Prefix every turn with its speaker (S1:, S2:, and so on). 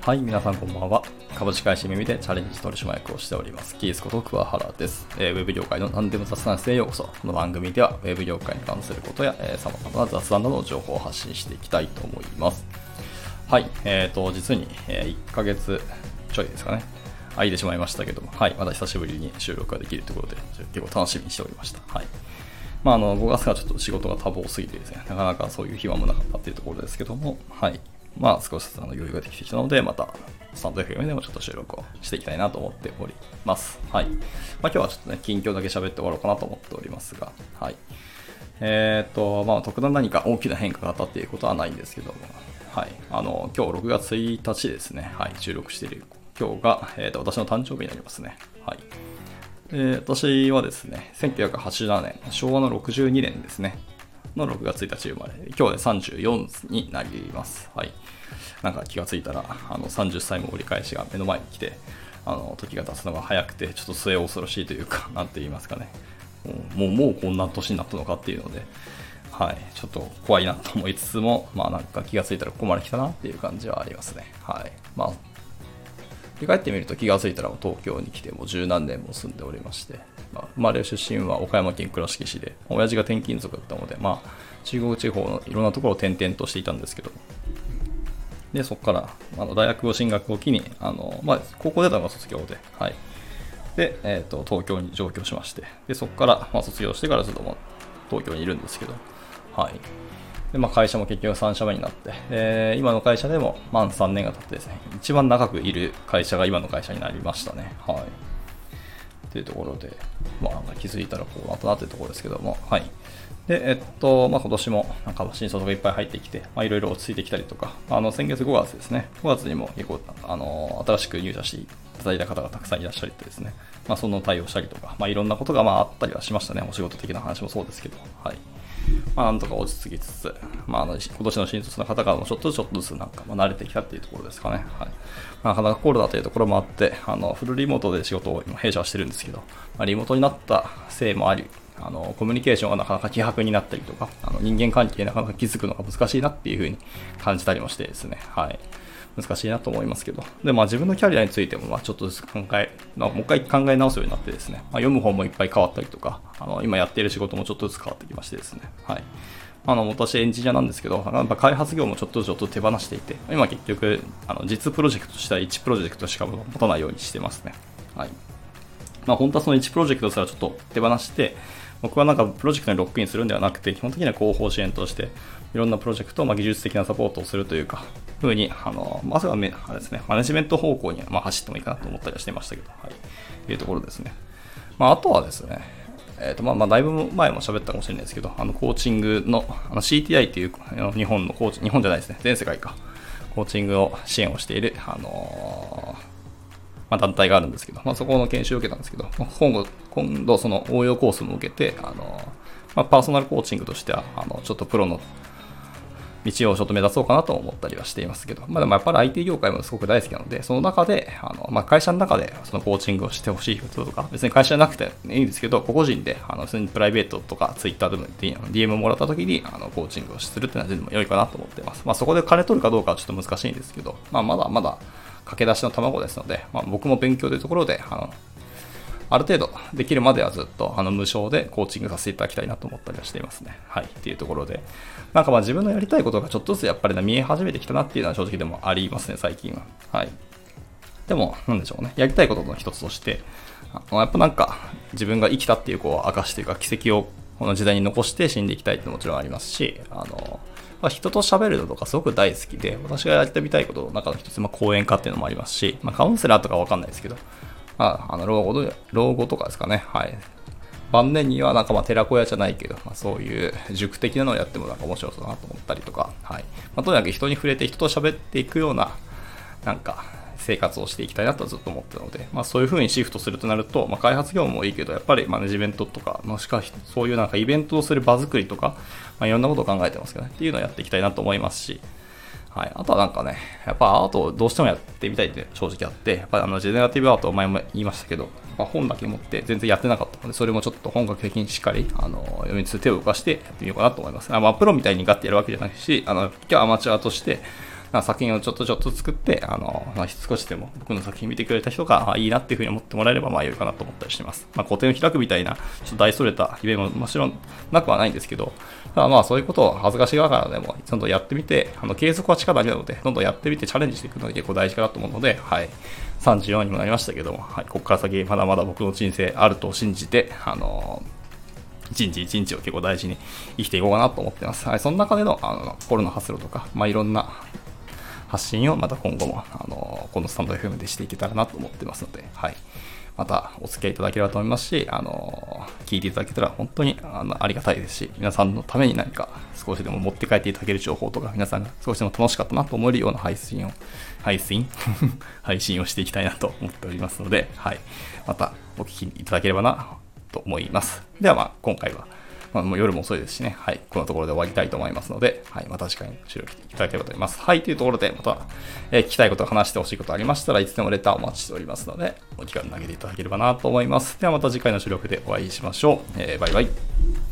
S1: はい、皆さんこんばんは。株式会社耳でチャレンジ取締役をしております。キースこと桑原です。えー、ウェブ業界の何でも雑談室へようこそ。この番組では、ウェブ業界に関することや、えー、様々な雑談などの情報を発信していきたいと思います。はい、えーと、実に、え、1ヶ月ちょいですかね。空いてしまいましたけども、はい、また久しぶりに収録ができるということで、結構楽しみにしておりました。はい。まあ、あの、5月からちょっと仕事が多忙すぎてですね、なかなかそういう暇もなかったっていうところですけども、はい。まあ、少しずつあの余裕ができてきたので、また、スタンド FM でもちょっと収録をしていきたいなと思っております。はい。まあ、今日はちょっとね、近況だけ喋って終わろうかなと思っておりますが、はい。えっ、と、まあ、特段何か大きな変化があったっていうことはないんですけども、はい。あの、今日6月1日ですね、はい、収録している今日が、えーと、私の誕生日になりますね。はい。で私はですね、1987年、昭和の62年ですね、の6月1日生まれ、今日で34になります。はい。なんか気がついたら、あの30歳も折り返しが目の前に来て、あの時が経つのが早くて、ちょっと末恐ろしいというか、なんて言いますかね。もう、もうこんな年になったのかっていうので、はい、ちょっと怖いなと思いつつも、まあなんか気がついたらここまで来たなっていう感じはありますね。はい。まあ、振り返ってみると気がついたら東京に来てもう十何年も住んでおりまして、まあ、生まれ出身は岡山県倉敷市で、親父が転勤族だったので、まあ、中国地方のいろんなところを転々としていたんですけど、で、そこからあの大学を進学を機に、あのまあ、高校出たのが卒業で、はい。で、えーと、東京に上京しまして、でそこから、まあ、卒業してからずっと東京にいるんですけど、はい。で、まあ、会社も結局3社目になって、えー、今の会社でも満3年が経ってですね、一番長くいる会社が今の会社になりましたね。はい。っていうところで、まあ、気づいたらこうなったなっていうところですけども、はい。で、えっと、まあ、今年もなんか新卒がいっぱい入ってきて、まあ、いろいろ落ち着いてきたりとか、あの、先月5月ですね、5月にも結構、あの、新しく入社していただいた方がたくさんいらっしゃりですね、まあ、その対応したりとか、まあ、いろんなことがまああったりはしましたね、お仕事的な話もそうですけど、はい。まあ、なんとか落ち着きつつ、まあ、あの今年の新卒の方からもちょっとずつちょっとずつなんか、ま、慣れてきたっていうところですかね。はいま、なかなかコロナというところもあって、あのフルリモートで仕事を今弊社はしてるんですけど、まあ、リモートになったせいもあり、あのコミュニケーションがなかなか希薄になったりとか、あの人間関係なかなか気づくのが難しいなっていうふうに感じたりもしてですね、はい。難しいなと思いますけど。で、まあ自分のキャリアについても、まあちょっとずつ考え、まあ、もう一回考え直すようになってですね、まあ、読む本もいっぱい変わったりとか、あの今やっている仕事もちょっとずつ変わってきましてですね、はい。あの私エンジニアなんですけど、やっぱ開発業もちょっとちょっと手放していて、今結局、あの実プロジェクトしては1プロジェクトしか持たないようにしてますね。はい。まあ本当はその1プロジェクトすらちょっと手放して、僕はなんかプロジェクトにロックインするんではなくて、基本的には広報支援として、いろんなプロジェクトをま技術的なサポートをするというか、ふうに、あの、まずはめあれですね、マネジメント方向にま走ってもいいかなと思ったりはしてましたけど、はい。というところですね。まあ、あとはですね、えっ、ー、と、まあ、まあ、だいぶ前も喋ったかもしれないですけど、あの、コーチングの、あの CTI っていう日本のコーチ、日本じゃないですね、全世界か、コーチングを支援をしている、あのー、まあ、団体があるんですけど、まあ、そこの研修を受けたんですけど、今後、今度その応用コースも受けて、あの、まあ、パーソナルコーチングとしては、あの、ちょっとプロの道をちょっと目指そうかなと思ったりはしていますけど、まあ、でもやっぱり IT 業界もすごく大好きなので、その中で、あのまあ、会社の中でそのコーチングをしてほしいこととか、別に会社じゃなくていいんですけど、個々人で、あの普通にプライベートとか Twitter でも DM をもらった時にあのコーチングをするっていうのは全然良いかなと思っています。まあ、そこで金取るかどうかはちょっと難しいんですけど、まあ、まだまだ駆け出しの卵ですので、まあ、僕も勉強というところで、あのある程度できるまではずっとあの無償でコーチングさせていただきたいなと思ったりはしていますね。はい。っていうところで。なんかまあ自分のやりたいことがちょっとずつやっぱり、ね、見え始めてきたなっていうのは正直でもありますね、最近は。はい。でも、なんでしょうね。やりたいことの一つとして、やっぱなんか自分が生きたっていうこう証というか奇跡をこの時代に残して死んでいきたいってもちろんありますし、あの、まあ、人と喋るのとかすごく大好きで、私がやってみたいことの中の一つ、まあ、講演家っていうのもありますし、まあ、カウンセラーとかわかんないですけど、まあ、あの老後老後とかですかね。はい。晩年にはなんかまあ寺子屋じゃないけど、まあ、そういう塾的なのをやってもなんか面白そうだなと思ったりとか、はい。まあ、とにかく人に触れて人と喋っていくような、なんか生活をしていきたいなとずっと思ってたので、まあ、そういう風にシフトするとなると、まあ、開発業務もいいけど、やっぱりマネジメントとか、もしくはそういうなんかイベントをする場作りとか、まあ、いろんなことを考えてますけどね、っていうのをやっていきたいなと思いますし、はい。あとはなんかね、やっぱアートをどうしてもやってみたいって正直あって、やっぱりあの、ジェネラティブアートを前も言いましたけど、まあ、本だけ持って全然やってなかったので、それもちょっと本格的にしっかり、あの、読みつつ手を動かしてやってみようかなと思います。あまあ、プロみたいにガッてやるわけじゃないし、あの、今日アマチュアとして、作品をちょっとちょっと作って、あの、まあ、少しでも僕の作品見てくれた人が、あいいなっていうふうに思ってもらえれば、まあ良いかなと思ったりしてます。まあ、個展を開くみたいな、ちょっと大それたイベントももちろんなくはないんですけど、ただまあそういうことを恥ずかしがらでも、ちゃんやってみて、あの、継続は力なので、どんどんやってみてチャレンジしていくのが結構大事かなと思うので、はい。34にもなりましたけども、はい。ここから先、まだまだ僕の人生あると信じて、あの一日一日を結構大事に生きていこうかなと思ってます。はい、その中でのあのコロナ発露とか、まあ、いろんな発信をまた今後も、あの、このスタンド FM でしていけたらなと思ってますので、はい。またお付き合いいただければと思いますし、あの、聞いていただけたら本当にあのありがたいですし、皆さんのために何か少しでも持って帰っていただける情報とか、皆さんが少しでも楽しかったなと思えるような配信を、配信？配信をしていきたいなと思っておりますので、はい。またお聞きいただければなと思います。ではまあ、今回はまあ、もう夜も遅いですしね、はい、このところで終わりたいと思いますので、はい、また次回の収録いただければと思います。はい、というところで、また、えー、聞きたいこと、話してほしいことありましたらいつでもレターお待ちしておりますので、お時間投げていただければなと思います。ではまた次回の収録でお会いしましょう。えー、バイバイ。